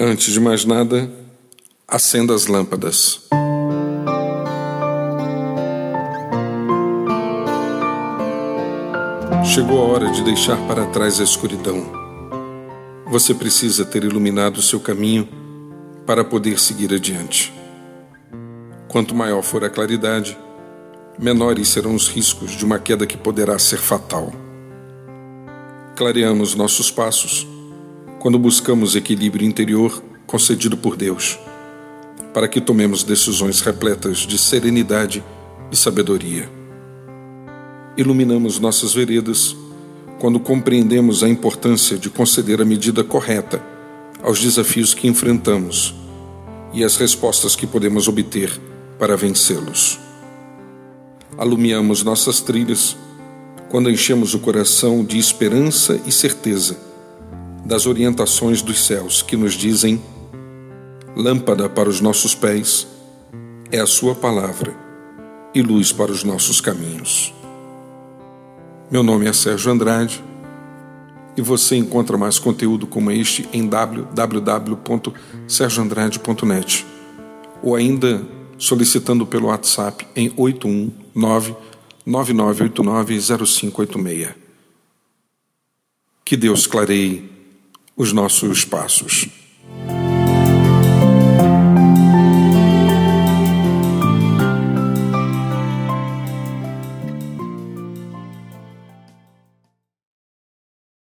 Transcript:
Antes de mais nada, acenda as lâmpadas. Chegou a hora de deixar para trás a escuridão. Você precisa ter iluminado o seu caminho para poder seguir adiante. Quanto maior for a claridade, menores serão os riscos de uma queda que poderá ser fatal. Clareamos nossos passos quando buscamos equilíbrio interior concedido por Deus, para que tomemos decisões repletas de serenidade e sabedoria. Iluminamos nossas veredas quando compreendemos a importância de conceder a medida correta aos desafios que enfrentamos e as respostas que podemos obter para vencê-los. Alumiamos nossas trilhas quando enchemos o coração de esperança e certeza das orientações dos céus que nos dizem: lâmpada para os nossos pés é a Sua palavra e luz para os nossos caminhos. Meu nome é Sérgio Andrade e você encontra mais conteúdo como este em www.sergioandrade.net ou ainda solicitando pelo WhatsApp em 819 9989 0586. Que Deus clareie os nossos passos.